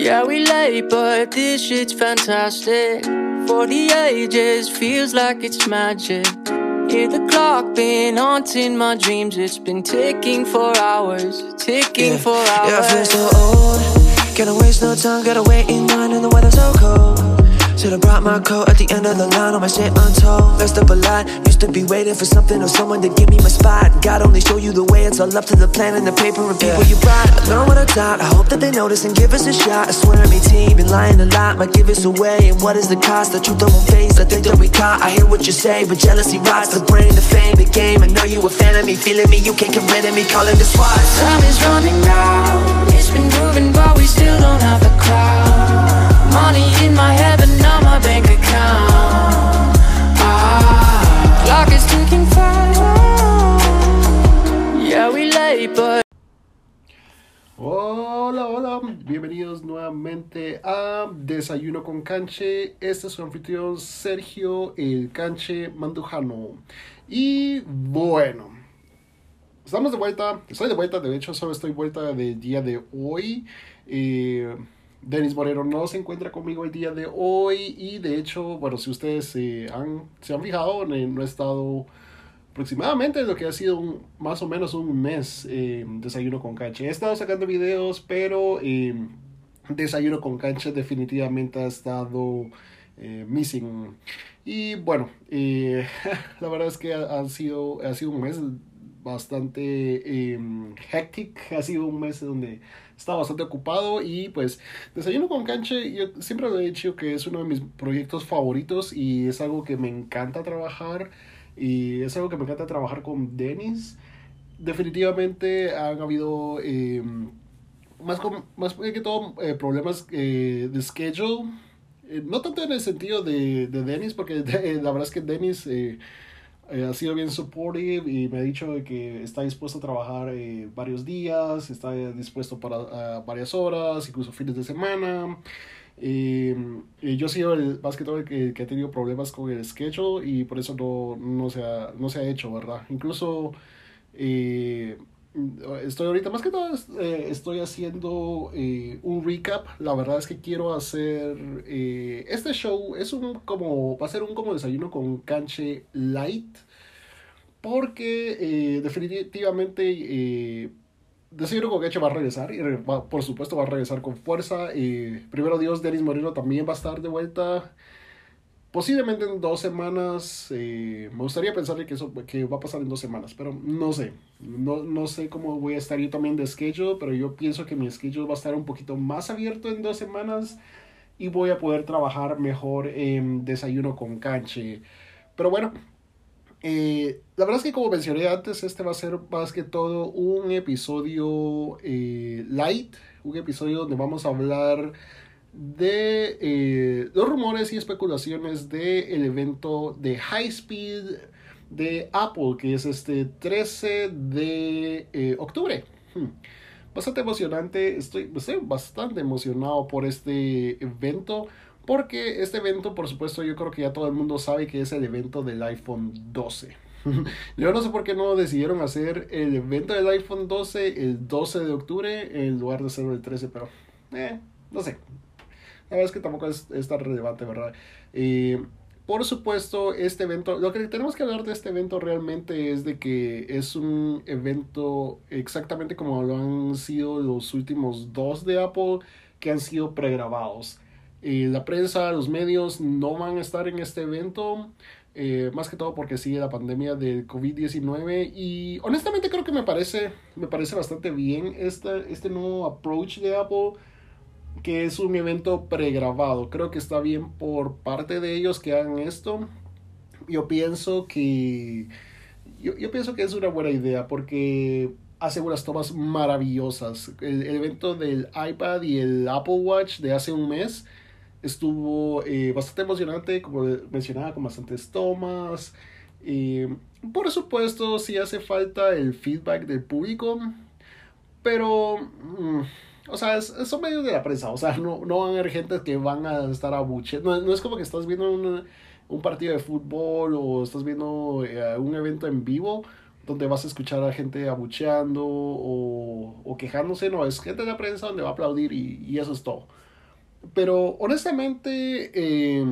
Yeah, we late, but this shit's fantastic. For the ages, feels like it's magic. Hear the clock been haunting my dreams. It's been ticking for hours, ticking for hours. Yeah, I feel so old. Gotta waste no time, gotta wait in line, and the weather's so cold. Should've brought my coat at the end of the line on my shit untold. Messed up a lot, used to be waiting for something or someone to give me my spot. God only show you the way, it's all up to the plan and the paper and people you brought. I learned what I taught, I hope that they notice and give us a shot. I swear me team, been lying a lot, might give us away. And what is the cost? The truth I won't face, I think that we caught. I hear what you say, but jealousy rots the brain, the fame, the game. I know you a fan of me, feeling me, you can't get rid of me, calling the SWAT. Time is running out. It's been moving, but we still don't have the crowd. Money in my head, but my bank account. Ah, is ticking fast. Yeah, we late, but. Hola, hola, bienvenidos nuevamente a Desayuno con Canche. Este es su anfitrión Sergio El Canche Mandujano. Y bueno, estamos de vuelta, estoy de vuelta, de hecho solo estoy vuelta del día de hoy. Eh, Denis Moreno no se encuentra conmigo el día de hoy y de hecho, bueno, si ustedes eh, han, se han fijado, no he estado aproximadamente lo que ha sido un, más o menos un mes eh, desayuno con cancha. He estado sacando videos, pero eh, desayuno con cancha definitivamente ha estado eh, missing. Y bueno, la verdad es que ha, ha sido, ha sido un mes bastante hectic, ha sido un mes donde estaba bastante ocupado y pues Desayuno con Canche, yo siempre lo he dicho que es uno de mis proyectos favoritos y es algo que me encanta trabajar y es algo que me encanta trabajar con Dennis. Definitivamente han habido eh, más, com- más que todo eh, problemas eh, de schedule. Eh, no tanto en el sentido de, de Dennis, porque la verdad es que Dennis eh, ha sido bien supportive y me ha dicho que está dispuesto a trabajar eh, varios días, está dispuesto para varias horas, incluso fines de semana. Eh, eh, yo he sido el, más que todo el que, que ha tenido problemas con el schedule y por eso no, no, se, ha, no se ha hecho, ¿verdad? Incluso eh, estoy ahorita, más que todo, eh, estoy haciendo eh, un recap. La verdad es que quiero hacer eh, este show, es un como, va a ser un como desayuno con canche light. Porque eh, definitivamente Desayuno con Canche va a regresar y por supuesto va a regresar con fuerza. Primero Dios, Denis Moreno también va a estar de vuelta. Posiblemente en dos semanas. eh, me gustaría pensar que eso que va a pasar en dos semanas, pero no sé. No, no sé cómo voy a estar yo también de schedule, pero yo pienso que mi schedule va a estar un poquito más abierto en dos semanas y voy a poder trabajar mejor en desayuno con canche. Pero bueno, eh, la verdad es que como mencioné antes, este va a ser más que todo un episodio eh, light, un episodio donde vamos a hablar de eh, los rumores y especulaciones del evento de High Speed de Apple, que es este 13 de eh, octubre. Hmm. Bastante emocionante, estoy, estoy bastante emocionado por este evento. Porque este evento, por supuesto, yo creo que ya todo el mundo sabe que es el evento del iPhone 12. Yo no sé por qué no decidieron hacer el evento del iPhone 12 el 12 de octubre en lugar de hacerlo el 13, pero eh, no sé. La verdad es que tampoco es, es tan relevante, ¿verdad? Por supuesto, este evento, lo que tenemos que hablar de este evento realmente es de que es un evento exactamente como lo han sido los últimos dos de Apple que han sido pregrabados. La prensa, los medios no van a estar en este evento, eh, más que todo porque sigue la pandemia del COVID-19 y honestamente creo que me parece, me parece bastante bien este, este nuevo approach de Apple, que es un evento pregrabado. Creo que está bien por parte de ellos que hagan esto. Yo pienso que, yo, yo pienso que es una buena idea porque hace unas tomas maravillosas. El, evento del iPad y el Apple Watch de hace un mes estuvo eh, bastante emocionante, como mencionaba, con bastantes tomas. Eh, por supuesto, sí hace falta el feedback del público, pero, mm, o sea, es- son medios de la prensa, o sea, no, no van a haber gente que van a estar abucheando, no, no es como que estás viendo un, un partido de fútbol o estás viendo eh, un evento en vivo donde vas a escuchar a gente abucheando o, o quejándose, no, es gente de la prensa donde va a aplaudir y, y eso es todo. pero honestamente, eh,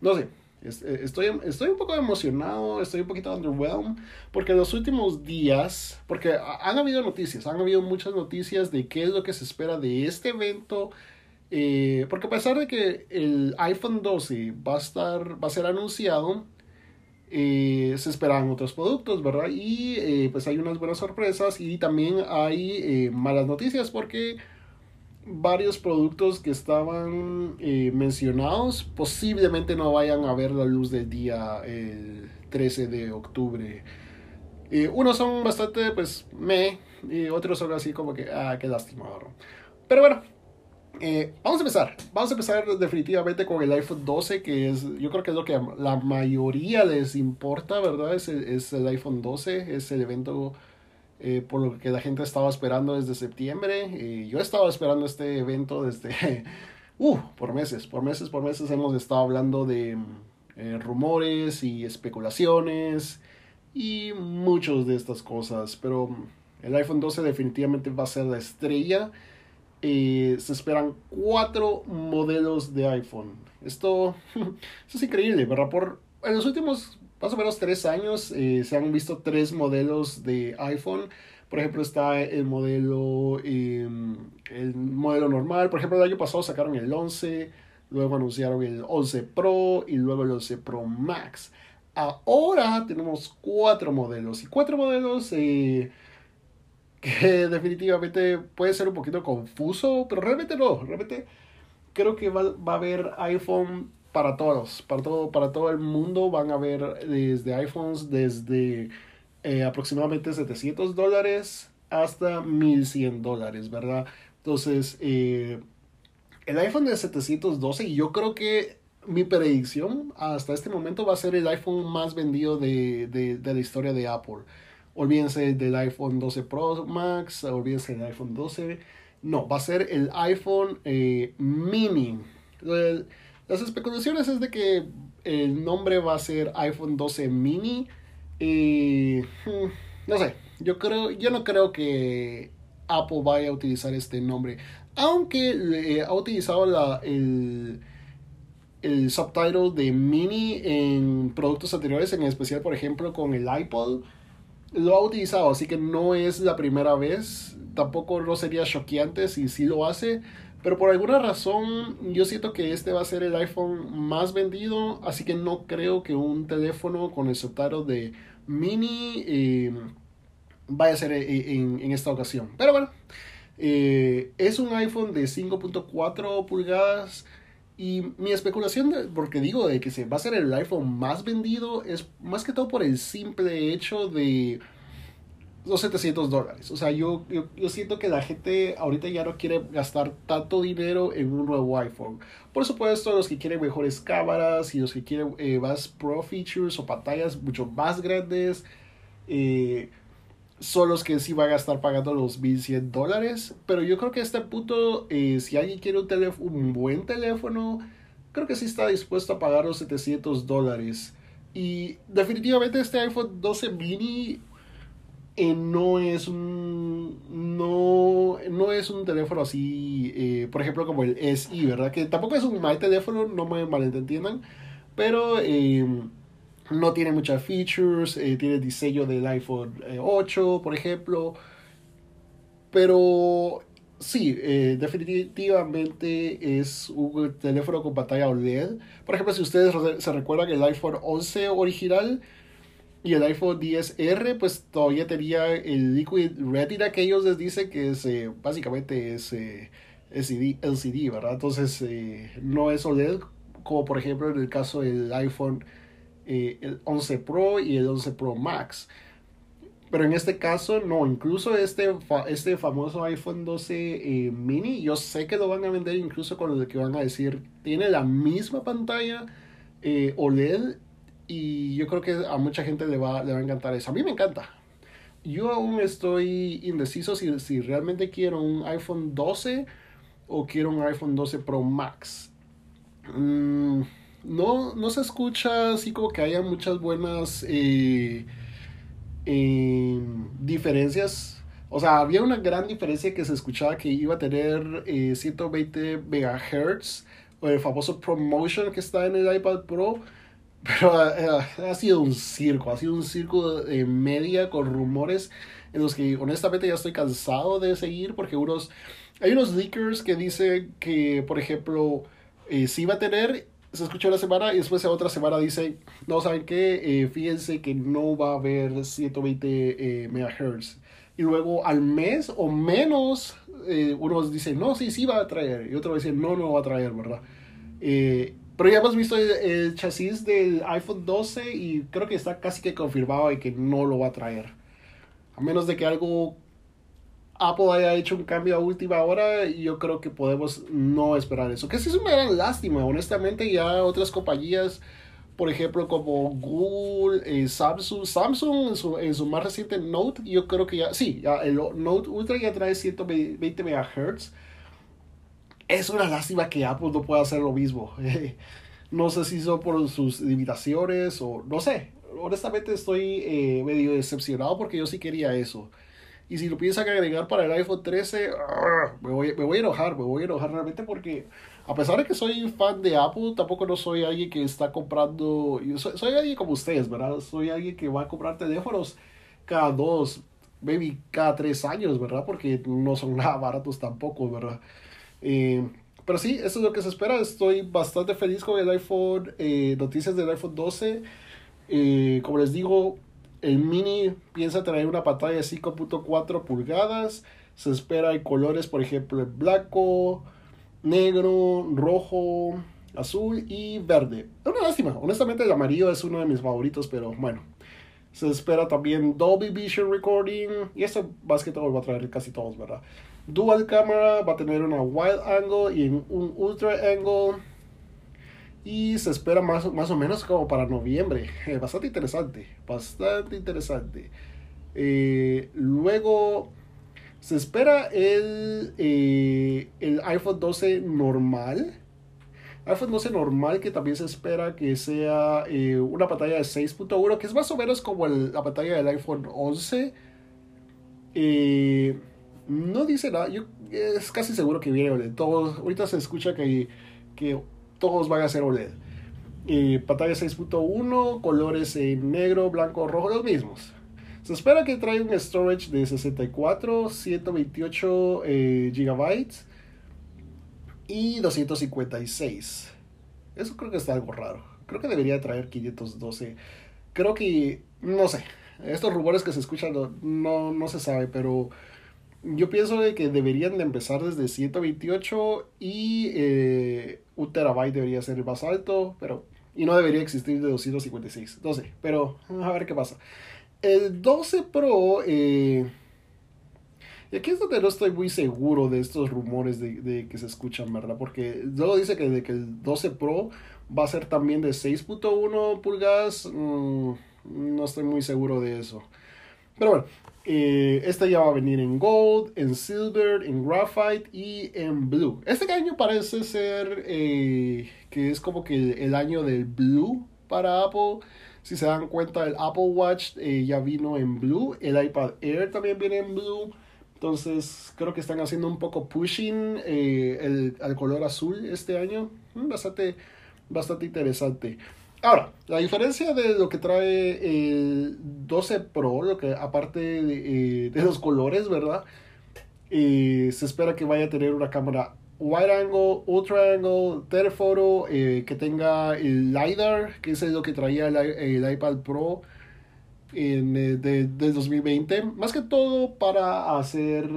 no sé, estoy, estoy un poco emocionado, estoy un poquito underwhelmed, porque los últimos días, porque han habido noticias, han habido muchas noticias de qué es lo que se espera de este evento, eh, porque a pesar de que el iPhone 12 va a estar, va a ser anunciado, eh, se esperan otros productos, ¿verdad? Y pues hay unas buenas sorpresas y también hay malas noticias porque varios productos que estaban eh, mencionados posiblemente no vayan a ver la luz del día el 13 de octubre. Eh, unos son bastante, pues, me, y otros son así como que, ah, qué lástima. Pero bueno, eh, vamos a empezar. Vamos a empezar definitivamente con el iPhone 12, que es, yo creo que es lo que la mayoría les importa, ¿verdad? Es es el iPhone 12, es el evento eh, por lo que la gente estaba esperando desde septiembre. y yo estaba esperando este evento desde, uh, por meses, por meses, por meses hemos estado hablando de eh, rumores y especulaciones y muchas de estas cosas, pero el iPhone 12 definitivamente va a ser la estrella. Eh, se esperan cuatro modelos de iPhone. Esto, esto es increíble, ¿verdad? Por, en los últimos más o menos tres años eh, se han visto tres modelos de iPhone. Por ejemplo, está el modelo, em, el modelo normal. Por ejemplo, el año pasado sacaron el 11, luego anunciaron el 11 Pro y luego el 11 Pro Max. Ahora tenemos cuatro modelos y cuatro modelos eh, que definitivamente puede ser un poquito confuso, pero realmente no. Realmente creo que va, va a haber iPhone para todos, para todo, para todo el mundo van a ver desde iPhones desde eh, aproximadamente 700 dólares hasta 1100 dólares, ¿verdad? Entonces, eh, el iPhone de 712, y yo creo que mi predicción hasta este momento va a ser el iPhone más vendido de, de, de la historia de Apple. Olvídense del iPhone 12 Pro Max, olvídense del iPhone 12. No, va a ser el iPhone eh, mini. Las especulaciones es de que el nombre va a ser iPhone 12 mini. Y hmm, no sé, yo creo, yo no creo que Apple vaya a utilizar este nombre. Aunque ha utilizado la, el, el subtitle de mini en productos anteriores, en especial por ejemplo con el iPod. Lo ha utilizado, así que no es la primera vez. Tampoco no sería choqueante si sí lo hace. Pero por alguna razón yo siento que este va a ser el iPhone más vendido, así que no creo que un teléfono con el subtítulo de mini eh, vaya a ser eh, en, esta ocasión. Pero bueno, eh, es un iPhone de 5.4 pulgadas. Y mi especulación, porque digo de que se va a ser el iPhone más vendido, es más que todo por el simple hecho de los 700 dólares. O sea, yo, yo, siento que la gente ahorita ya no quiere gastar tanto dinero en un nuevo iPhone. Por supuesto, los que quieren mejores cámaras y los que quieren eh, más pro features o pantallas mucho más grandes, eh, son los que sí van a estar pagando los 1100 dólares. Pero yo creo que a este punto, eh, si alguien quiere un, un buen teléfono, creo que sí está dispuesto a pagar los 700 dólares. Y definitivamente este iPhone 12 mini eh, no es un no, no es un teléfono así eh, por ejemplo como el SI verdad que tampoco es un mal teléfono no me malentiendan pero em, no tiene muchas features eh, tiene diseño del iPhone 8 por ejemplo. Pero sí definitivamente es un teléfono con pantalla OLED por ejemplo si ustedes se recuerdan el iPhone 11 original y el iPhone 10R, pues todavía tenía el Liquid Retina que ellos les dicen que es eh, básicamente es eh, LCD, ¿verdad? Entonces eh, no es OLED, como por ejemplo en el caso del iPhone el 11 Pro y el 11 Pro Max. Pero en este caso, no, incluso este, este famoso iPhone 12 mini, yo sé que lo van a vender incluso con lo que van a decir, tiene la misma pantalla OLED y yo creo que a mucha gente le va, le va a encantar eso. A mí me encanta. Yo aún estoy indeciso si, si realmente quiero un iPhone 12 o quiero un iPhone 12 Pro Max. Mm, no, no se escucha así como que haya muchas buenas eh, eh, diferencias. O sea, había una gran diferencia que se escuchaba que iba a tener eh, 120 MHz, o el famoso promotion que está en el iPad Pro, pero eh, ha sido un circo, ha sido un circo de media con rumores en los que honestamente ya estoy cansado de seguir porque unos, hay unos leakers que dicen que, por ejemplo, eh, sí va a tener, se escuchó una semana y después otra semana dicen, no, ¿saben qué? Eh, fíjense que no va a haber 120 eh, MHz. Y luego al mes o menos, eh, unos dicen, no, sí, sí va a traer. Y otros dicen, no, no va a traer, ¿verdad? Eh, pero ya hemos visto el, chasis del iPhone 12 y creo que está casi que confirmado de que no lo va a traer. A menos de que algo Apple haya hecho un cambio a última hora, yo creo que podemos no esperar eso. Que sí es una gran lástima, honestamente, ya otras compañías, por ejemplo, como Google, eh, Samsung, Samsung en su, en su, más reciente Note, yo creo que ya, sí, ya el Note Ultra ya trae 120 MHz. Es una lástima que Apple no pueda hacer lo mismo. no sé si son por sus limitaciones o no sé. Honestamente estoy eh, medio decepcionado porque yo sí quería eso. Y si lo piensan agregar para el iPhone 13, me voy, me voy a enojar, me voy a enojar realmente porque a pesar de que soy fan de Apple, tampoco no soy alguien que está comprando, soy, soy alguien como ustedes, ¿verdad? Soy alguien que va a comprar teléfonos cada dos, maybe cada tres años, ¿verdad? Porque no son nada baratos tampoco, ¿verdad? Eh, pero sí, eso es lo que se espera. Estoy bastante feliz con el iPhone, eh, noticias del iPhone 12. Eh, como les digo, el mini piensa traer una pantalla de 5.4 pulgadas. Se espera en colores, por ejemplo, el blanco, negro, rojo, azul y verde. Es una lástima. Honestamente, el amarillo es uno de mis favoritos, pero bueno. Se espera también Dolby Vision Recording. Y esto más que todo va a traer casi todos, ¿verdad? Dual camera, va a tener una wide angle y un ultra angle. Y se espera más, más o menos como para noviembre. Eh, bastante interesante. Bastante interesante. Eh, luego se espera el, eh, el iPhone 12 normal. iPhone 12 normal que también se espera que sea una pantalla de 6.1, que es más o menos como la pantalla del iPhone 11. Eh, no dice nada, yo es casi seguro que viene OLED. Todos, ahorita se escucha que, que todos van a ser OLED. Eh, pantalla 6.1, colores en negro, blanco, rojo, los mismos. Se espera que traiga un storage de 64, 128 eh, gigabytes y 256. Eso creo que está algo raro. Creo que debería traer 512. Creo que, no sé, estos rumores que se escuchan no, no se sabe, pero yo pienso de que deberían de empezar desde 128 y eh, un terabyte debería ser el más alto, pero y no debería existir de 256. 12, pero a ver qué pasa. El 12 Pro, eh, y aquí es donde no estoy muy seguro de estos rumores de, de que se escuchan, ¿verdad? Porque luego dice que, de que el 12 Pro va a ser también de 6.1 pulgadas. Mmm, no estoy muy seguro de eso. Pero bueno, eh, este ya va a venir en Gold, en Silver, en Graphite y en Blue. Este año parece ser eh, que es como que el año del Blue para Apple. Si se dan cuenta, el Apple Watch eh, ya vino en Blue. El iPad Air también viene en Blue. Entonces creo que están haciendo un poco pushing eh, el, al color azul este año. Bastante, bastante interesante. Ahora, la diferencia de lo que trae el 12 Pro, lo que aparte de, eh, los colores, ¿verdad? Eh, se espera que vaya a tener una cámara wide angle, ultra angle, telephoto, eh, que tenga el LiDAR, que es lo que traía el, iPad Pro en, de, de 2020. Más que todo para hacer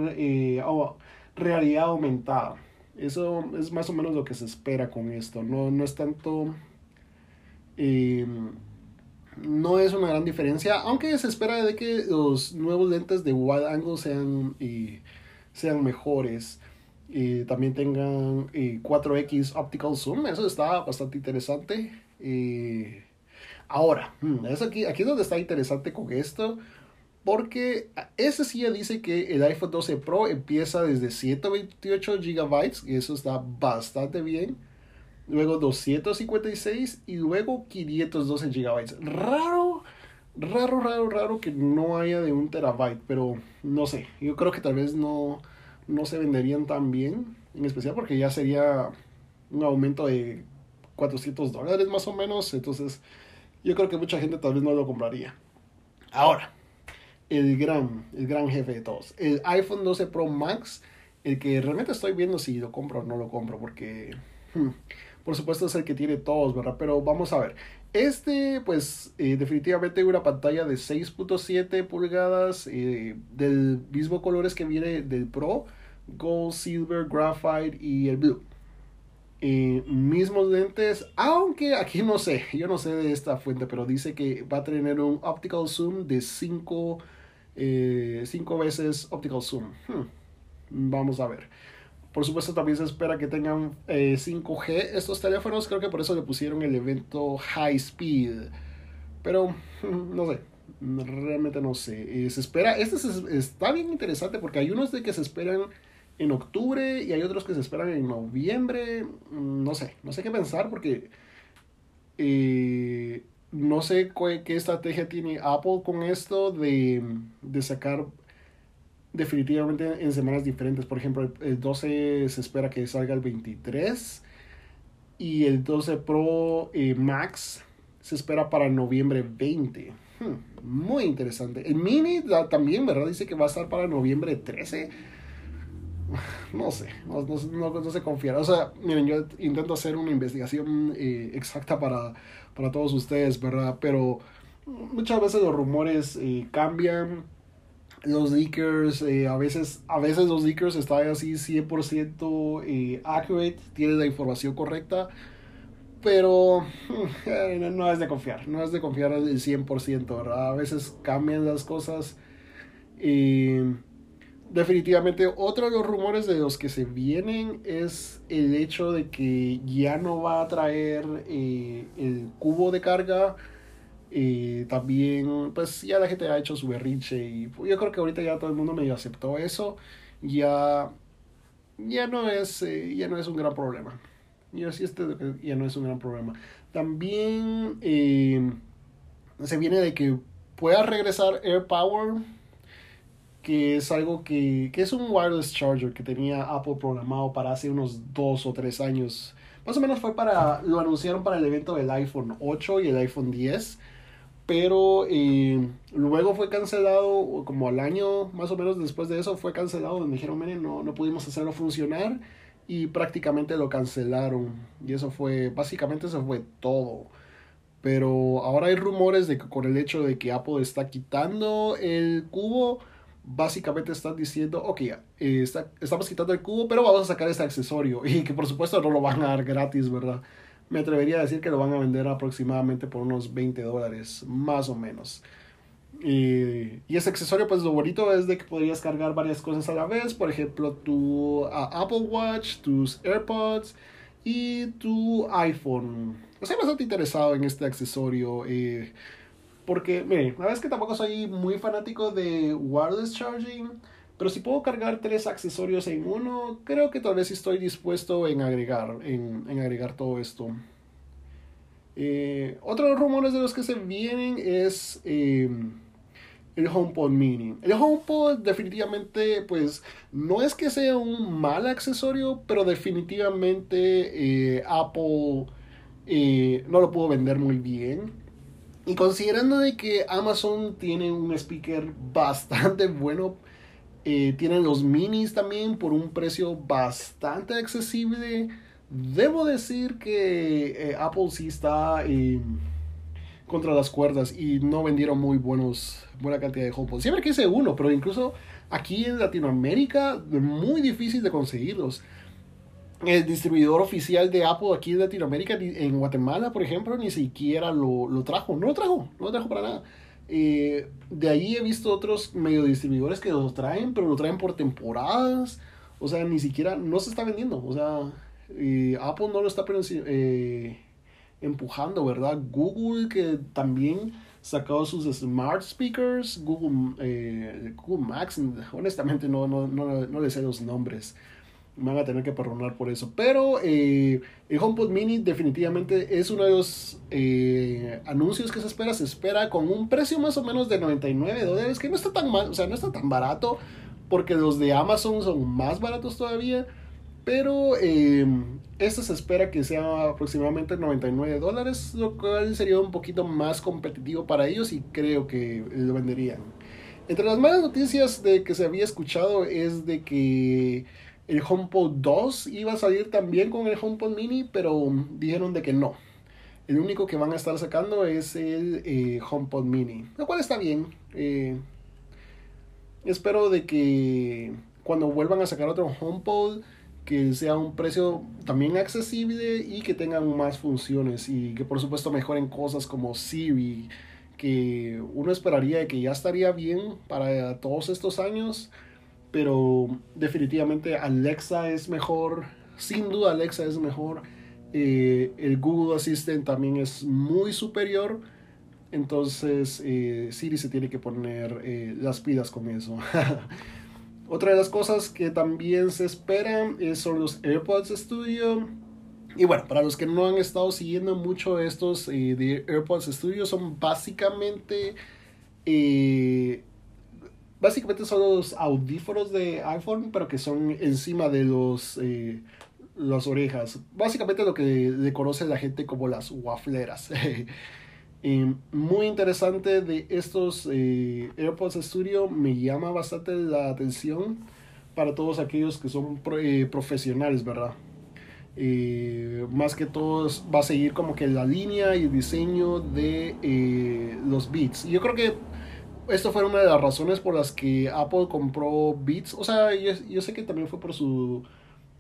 realidad aumentada. Eso es más o menos lo que se espera con esto. No, no es tanto eh, no es una gran diferencia, aunque se espera de que los nuevos lentes de wide angle sean, eh, sean mejores. Eh, también tengan 4X Optical Zoom, eso está bastante interesante. ahora, hmm, es aquí, aquí es donde está interesante con esto, porque ese sí ya dice que el iPhone 12 Pro empieza desde 128 GB, y eso está bastante bien luego 256 y luego 512 GB. Raro, raro, raro, raro que no haya de un terabyte, pero no sé, yo creo que tal vez no, no se venderían tan bien, en especial porque ya sería un aumento de 400 dólares más o menos, entonces yo creo que mucha gente tal vez no lo compraría. Ahora, el gran, el gran jefe de todos, el iPhone 12 Pro Max, el que realmente estoy viendo si lo compro o no lo compro, porque hmm, por supuesto es el que tiene todos, ¿verdad? Pero vamos a ver. Este, pues, eh, definitivamente una pantalla de 6.7 pulgadas, eh, del mismo colores que viene del Pro, Gold, Silver, Graphite y el Blue. Eh, mismos lentes, aunque aquí no sé, yo no sé de esta fuente, pero dice que va a tener un optical zoom de 5 cinco veces optical zoom. Hmm, vamos a ver. Por supuesto, también se espera que tengan 5G eh, estos teléfonos. Creo que por eso le pusieron el evento High Speed. Pero, no sé. Realmente no sé. Eh, se espera. Este está bien interesante porque hay unos de que se esperan en octubre y hay otros que se esperan en noviembre. Mm, no sé. No sé qué pensar porque. Eh, no sé qué, estrategia tiene Apple con esto de, de sacar definitivamente en semanas diferentes. Por ejemplo, el 12 se espera que salga el 23 y el 12 Pro eh, Max se espera para noviembre 20. Hmm, muy interesante. El Mini también, ¿verdad? Dice que va a estar para noviembre 13. No sé, no, no, se confiar. O sea, miren, yo intento hacer una investigación eh, exacta para, para todos ustedes, ¿verdad? Pero muchas veces los rumores eh, cambian los leakers, eh, a, veces, a veces los leakers están así 100% eh, accurate, tienen la información correcta, pero eh, no es de confiar, no es de confiar al 100%, ¿verdad? A veces cambian las cosas. definitivamente, otro de los rumores de los que se vienen es el hecho de que ya no va a traer el cubo de carga y también, pues ya la gente ha hecho su berrinche y yo creo que ahorita ya todo el mundo medio aceptó eso. Ya, ya, no, es, eh, ya no es un gran problema. Yo sí este ya no es un gran problema. También eh, se viene de que pueda regresar Air Power, que es algo que, que es un wireless charger que tenía Apple programado para hace unos dos o tres años. Más o menos fue para, lo anunciaron para el evento del iPhone 8 y el iPhone 10 pero eh, luego fue cancelado, como al año más o menos después de eso fue cancelado, me dijeron, miren, no, no pudimos hacerlo funcionar y prácticamente lo cancelaron. Y eso fue, básicamente eso fue todo. Pero ahora hay rumores de que con el hecho de que Apple está quitando el cubo, básicamente están diciendo, ok, eh, está, estamos quitando el cubo, pero vamos a sacar este accesorio. Y que por supuesto no lo van a dar gratis, ¿verdad? Me atrevería a decir que lo van a vender aproximadamente por unos 20 dólares, más o menos. Y, y, ese accesorio, pues lo bonito es de que podrías cargar varias cosas a la vez, por ejemplo, tu Apple Watch, tus AirPods y tu iPhone. Estoy bastante interesado en este accesorio. Eh, porque, miren, la verdad es que tampoco soy muy fanático de wireless charging. Pero si puedo cargar tres accesorios en uno, creo que tal vez estoy dispuesto en agregar, en, agregar todo esto. Eh, otros rumores de los que se vienen es em, el HomePod Mini. El HomePod definitivamente, pues, no es que sea un mal accesorio, pero definitivamente eh, Apple eh, no lo pudo vender muy bien. Y considerando de que Amazon tiene un speaker bastante bueno, eh, tienen los minis también por un precio bastante accesible. Debo decir que eh, Apple sí está eh, contra las cuerdas y no vendieron muy buenos, buena cantidad de HomePod. Siempre quise uno, pero incluso aquí en Latinoamérica muy difícil de conseguirlos. El distribuidor oficial de Apple aquí en Latinoamérica, en Guatemala, por ejemplo, ni siquiera lo, lo trajo. No lo trajo, no lo trajo para nada. Eh, de ahí he visto otros medio distribuidores que los traen, pero lo traen por temporadas. O sea, ni siquiera, no se está vendiendo. O sea, eh, Apple no lo está eh, empujando, ¿verdad? Google que también sacado sus smart speakers, Google, Google Max, honestamente no, no, no, no sé los nombres. Me van a tener que perdonar por eso. Pero eh, el HomePod Mini definitivamente es uno de los eh, anuncios que se espera. Se espera con un precio más o menos de 99 dólares, que no está tan mal, o sea, no está tan barato, porque los de Amazon son más baratos todavía. Pero eh, este se espera que sea aproximadamente 99 dólares, lo cual sería un poquito más competitivo para ellos y creo que lo venderían. Entre las malas noticias de que se había escuchado es de que el HomePod 2 iba a salir también con el HomePod Mini, pero dijeron de que no. El único que van a estar sacando es el eh, HomePod Mini, lo cual está bien. Eh, espero de que cuando vuelvan a sacar otro HomePod que sea un precio también accesible y que tengan más funciones y que por supuesto mejoren cosas como Siri, que uno esperaría que ya estaría bien para todos estos años, pero definitivamente Alexa es mejor, sin duda Alexa es mejor, eh, el Google Assistant también es muy superior, entonces eh, Siri se tiene que poner eh, las pilas con eso. Otra de las cosas que también se esperan son los AirPods Studio. Y bueno, para los que no han estado siguiendo mucho estos eh, de AirPods Studio, son básicamente... Básicamente son los audífonos de iPhone, pero que son encima de los... Eh, las orejas. Básicamente lo que le conoce la gente como las wafleras. muy interesante de estos eh, AirPods Studio, me llama bastante la atención para todos aquellos que son eh, profesionales, ¿verdad? Más que todos va a seguir como que la línea y el diseño de los Beats. Yo creo que esto fue una de las razones por las que Apple compró Beats. O sea, yo, yo sé que también fue por su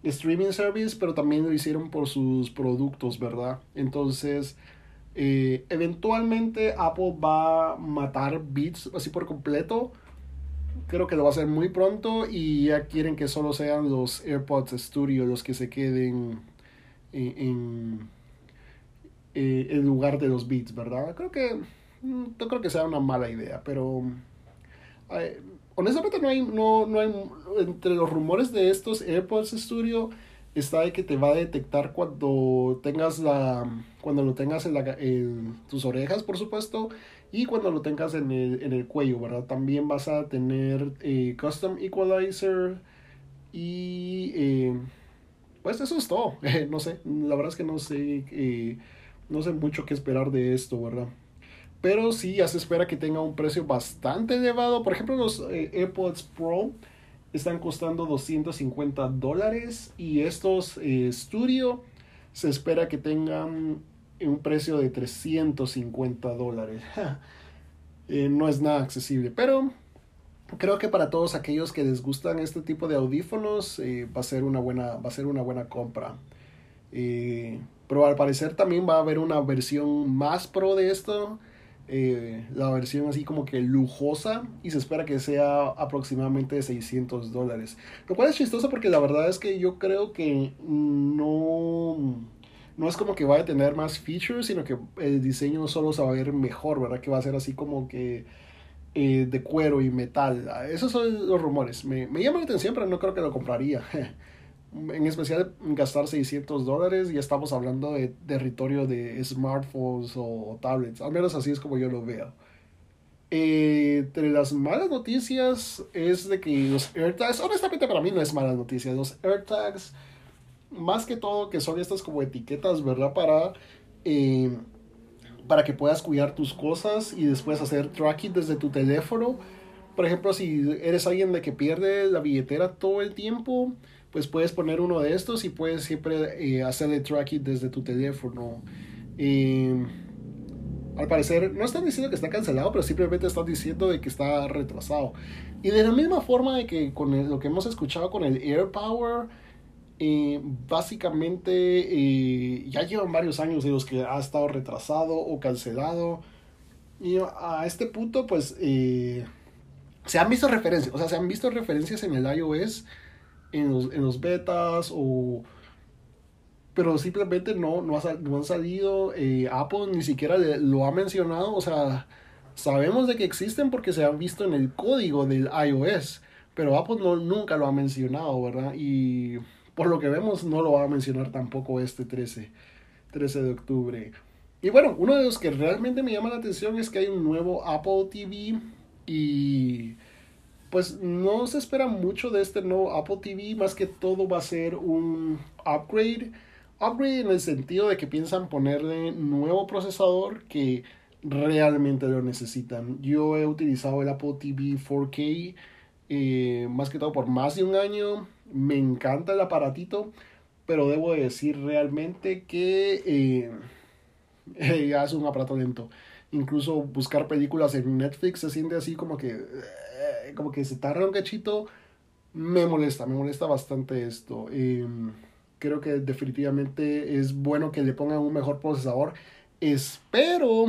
streaming service, pero también lo hicieron por sus productos, ¿verdad? Entonces, eh, eventualmente Apple va a matar Beats así por completo. Creo que lo va a hacer muy pronto y ya quieren que solo sean los AirPods Studio los que se queden en, eh, en, lugar de los Beats, ¿verdad? Creo que no creo que sea una mala idea, pero honestamente no hay, no, no hay entre los rumores de estos AirPods Studio está de que te va a detectar cuando tengas la cuando lo tengas en, la, tus orejas por supuesto y cuando lo tengas en el, en el cuello verdad también vas a tener eh, custom equalizer y eh, pues eso es todo. No sé la verdad es que no sé eh, no sé mucho qué esperar de esto verdad pero sí ya se espera que tenga un precio bastante elevado por ejemplo los AirPods Pro están costando 250 dólares y estos eh, Studio se espera que tengan un precio de 350 dólares. Eh, no es nada accesible, pero creo que para todos aquellos que les gustan este tipo de audífonos eh, va, a ser una buena, va a ser una buena compra. pero al parecer también va a haber una versión más pro de esto eh, la versión así como que lujosa y se espera que sea aproximadamente 600 dólares. Lo cual es chistoso porque la verdad es que yo creo que no, no es como que vaya a tener más features, sino que el diseño solo se va a ver mejor, ¿verdad? Que va a ser así como que eh, de cuero y metal. Esos son los rumores. Me, me llama la atención, pero no creo que lo compraría. en especial gastar 600 dólares, ya estamos hablando de territorio de smartphones o tablets, al menos así es como yo lo veo. Eh, entre las malas noticias es de que los AirTags, honestamente para mí no es malas noticias, los AirTags, más que todo que son estas como etiquetas, ¿verdad? Para, eh, para que puedas cuidar tus cosas y después hacer tracking desde tu teléfono. Por ejemplo, si eres alguien de que pierde la billetera todo el tiempo, pues puedes poner uno de estos y puedes siempre eh, hacer el tracking desde tu teléfono. al parecer, no están diciendo que está cancelado, pero simplemente están diciendo de que está retrasado. Y de la misma forma de que con lo que hemos escuchado con el AirPower, eh, básicamente eh, ya llevan varios años de los que ha estado retrasado o cancelado. Y a este punto, pues, se han visto referencias, o sea, se han visto referencias en el iOS en los, en los betas o pero simplemente no, no, ha, no han salido. Eh, Apple ni siquiera lo ha mencionado. O sea, sabemos de que existen porque se han visto en el código del iOS. Pero Apple no, nunca lo ha mencionado, ¿verdad? Y por lo que vemos no lo va a mencionar tampoco este 13, 13 de octubre. Y bueno, uno de los que realmente me llama la atención es que hay un nuevo Apple TV y pues no se espera mucho de este nuevo Apple TV, más que todo va a ser un upgrade. Upgrade en el sentido de que piensan ponerle nuevo procesador que realmente lo necesitan. Yo he utilizado el Apple TV 4K eh, más que todo por más de un año. Me encanta el aparatito, pero debo decir realmente que eh, es un aparato lento. Incluso buscar películas en Netflix se siente así como que, como que se tarda un cachito. Me molesta, me molesta bastante esto. Em, creo que definitivamente es bueno que le pongan un mejor procesador. Espero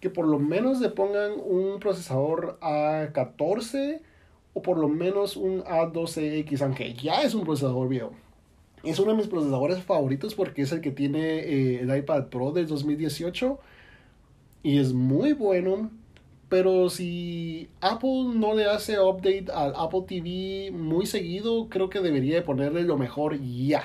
que por lo menos le pongan un procesador A14 o por lo menos un A12X, aunque ya es un procesador viejo. Es uno de mis procesadores favoritos porque es el que tiene eh, el iPad Pro del 2018 y es muy bueno. Pero si Apple no le hace update al Apple TV muy seguido, creo que debería de ponerle lo mejor ya.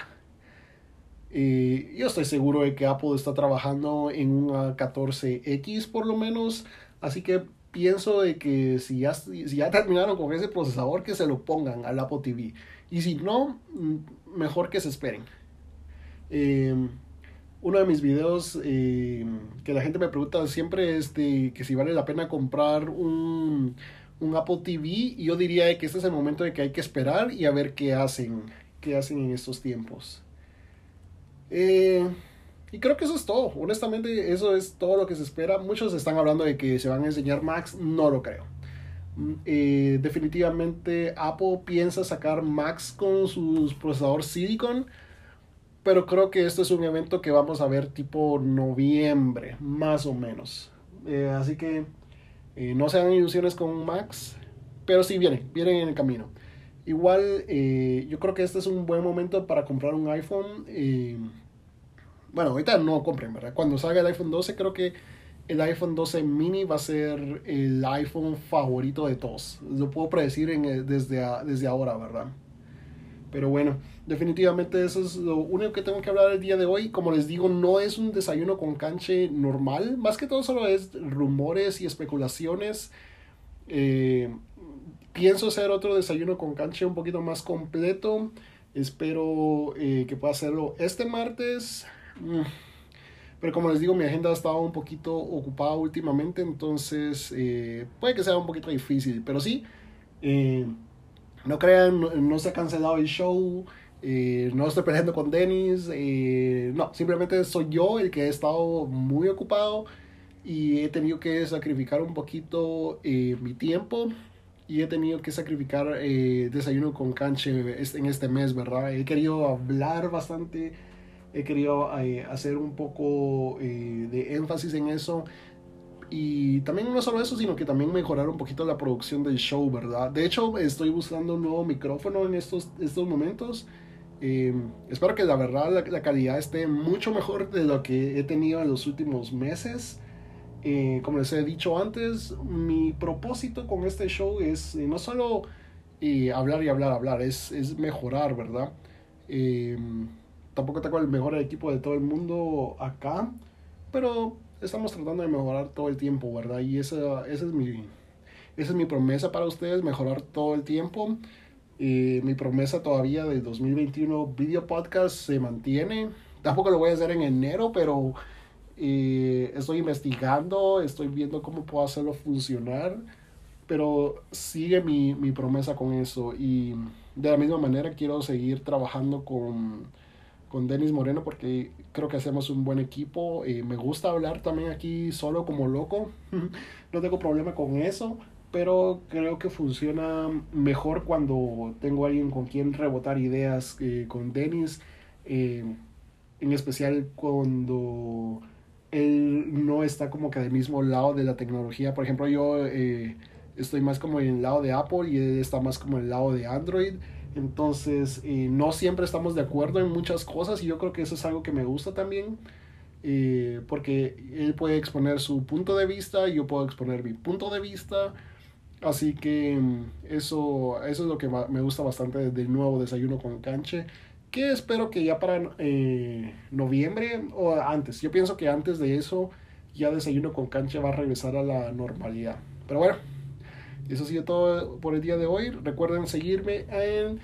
Eh, yo estoy seguro de que Apple está trabajando en un A14X por lo menos. Así que pienso de que si ya, si ya terminaron con ese procesador, que se lo pongan al Apple TV. Y si no, mm, mejor que se esperen. Em, uno de mis videos eh, que la gente me pregunta siempre es de que si vale la pena comprar un, un Apple TV. Y yo diría que este es el momento de que hay que esperar y a ver qué hacen, qué hacen en estos tiempos. Eh, y creo que eso es todo. Honestamente, eso es todo lo que se espera. Muchos están hablando de que se van a enseñar Macs. No lo creo. Mm, eh, definitivamente Apple piensa sacar Macs con su procesador Silicon. Pero creo que esto es un evento que vamos a ver tipo noviembre, más o menos. Eh, así que eh, no se hagan ilusiones con Macs. Pero sí vienen, vienen en el camino. Igual, yo creo que este es un buen momento para comprar un iPhone bueno, ahorita no compren, ¿verdad? Cuando salga el iPhone 12, creo que el iPhone 12 mini va a ser el iPhone favorito de todos. Lo puedo predecir desde, desde ahora, ¿verdad? Pero bueno, definitivamente eso es lo único que tengo que hablar el día de hoy. Como les digo, no es un desayuno con canche normal. Más que todo solo es rumores y especulaciones. Eh, pienso hacer otro desayuno con canche un poquito más completo. Espero eh, que pueda hacerlo este martes. Mm. Pero como les digo, mi agenda ha estado un poquito ocupada últimamente, entonces eh, puede que sea un poquito difícil. Pero sí, eh, no crean, no, se ha cancelado el show, eh, no estoy peleando con Dennis, no, simplemente soy yo el que he estado muy ocupado y he tenido que sacrificar un poquito mi tiempo y he tenido que sacrificar desayuno con canche en este mes, ¿verdad? He querido hablar bastante he querido eh, hacer un poco eh, de énfasis en eso. Y también no solo eso, sino que también mejorar un poquito la producción del show, ¿verdad? De hecho, estoy buscando un nuevo micrófono en estos, estos momentos. Eh, espero que la verdad la, calidad esté mucho mejor de lo que he tenido en los últimos meses. como les he dicho antes, mi propósito con este show es no solo hablar y hablar, hablar, es, es mejorar, ¿verdad? tampoco tengo el mejor equipo de todo el mundo acá, pero estamos tratando de mejorar todo el tiempo, ¿verdad? Y esa, esa, es, mi, esa es mi promesa para ustedes, mejorar todo el tiempo. y mi promesa todavía del 2021 video podcast se mantiene. Tampoco lo voy a hacer en enero, pero eh, estoy investigando, estoy viendo cómo puedo hacerlo funcionar. Pero sigue mi, mi promesa con eso. Y de la misma manera quiero seguir trabajando con con Denis Moreno porque creo que hacemos un buen equipo. y me gusta hablar también aquí solo como loco. no tengo problema con eso. Pero creo que funciona mejor cuando tengo alguien con quien rebotar ideas eh, con Denis. Eh, en especial cuando él no está como que del mismo lado de la tecnología. Por ejemplo, yo eh, estoy más como en el lado de Apple y él está más como en el lado de Android. Entonces, eh, no siempre estamos de acuerdo en muchas cosas y yo creo que eso es algo que me gusta también, eh, porque él puede exponer su punto de vista yo puedo exponer mi punto de vista. Así que mm, eso, eso es lo que me gusta bastante del nuevo desayuno con canche. que espero que ya para eh, noviembre o antes, yo pienso que antes de eso ya Desayuno con Cancha va a regresar a la normalidad. Pero bueno, eso ha sido todo por el día de hoy. Recuerden seguirme en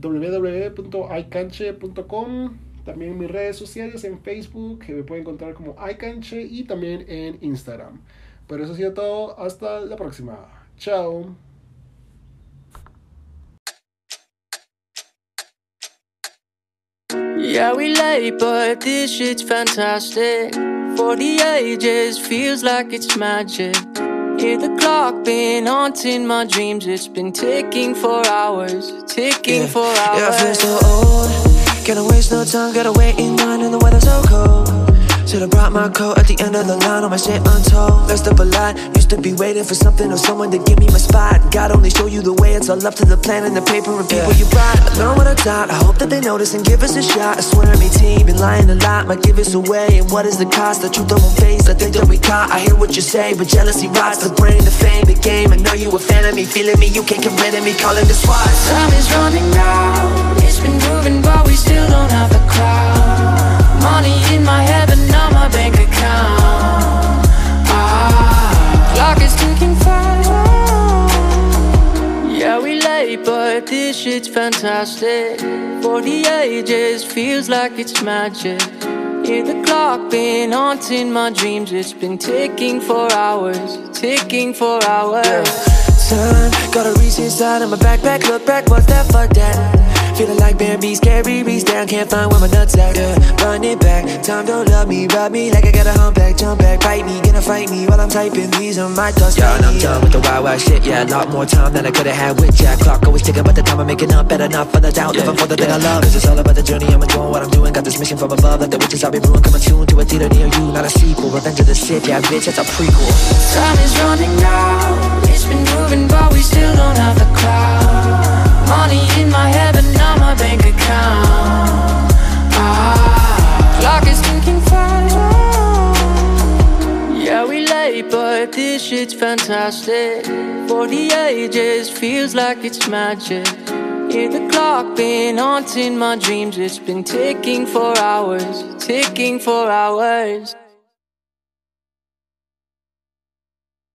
www.icanche.com. También en mis redes sociales, en Facebook, que me pueden encontrar como iCanche y también en Instagram. Pero eso ha sido todo. Hasta la próxima. Chao. Yeah, we late, but this shit's fantastic. For the ages, feels like it's magic. Hear the clock been haunting my dreams. It's been ticking for hours, ticking Yeah. for hours. Yeah, I feel so old. Gotta waste no time, gotta wait in line, and the weather's so cold. Should've brought my coat at the end of the line, on my shit untold. Messed up a lot, used to be waiting for something or someone to give me my spot. God only show you the way, it's all up to the plan and the paper and people you brought. I learned what I taught, I hope that they notice and give us a shot. I swear me team, been lying a lot, might give us away. And what is the cost? The truth won't face, I think that we caught. I hear what you say, but jealousy rots the brain, the fame, the game. I know you a fan of me, feeling me, you can't get rid of me, calling the SWAT. Time is running out. It's been moving, but we still don't have the crowd. Money in my head, but not my bank account. Ah, clock is ticking fast. Yeah, we late, but this shit's fantastic. For the ages, feels like it's magic. Hear the clock been haunting my dreams. It's been ticking for hours, ticking for hours. Time, gotta reach inside of my backpack, look back, what's that, fuck that Feeling like Bambi, scary, reach down, can't find where my nuts at, yeah Run it back, time don't love me, rub me like I got a humpback Jump back, bite me, gonna fight me while I'm typing These are my thoughts, yeah, and I'm done with the wild, wild shit, yeah A lot more time than I could've had with Jack Clock. Always ticking, but the time I'm making up Better not for the doubt, living for the thing I love. Cause it's all about the journey, I'm enjoying what I'm doing. Got this mission from above, like the witches I'll be brewing Coming soon to a theater near you, not a sequel. Revenge of the Sith, yeah bitch, it's a prequel. Time is running out. It's been moving, but we still don't have the crowd. Money in my head, but not my bank account. Ah, clock is ticking fast. Yeah, we late, but this shit's fantastic. For the ages, feels like it's magic. Hear the clock been haunting my dreams. It's been ticking for hours, ticking for hours.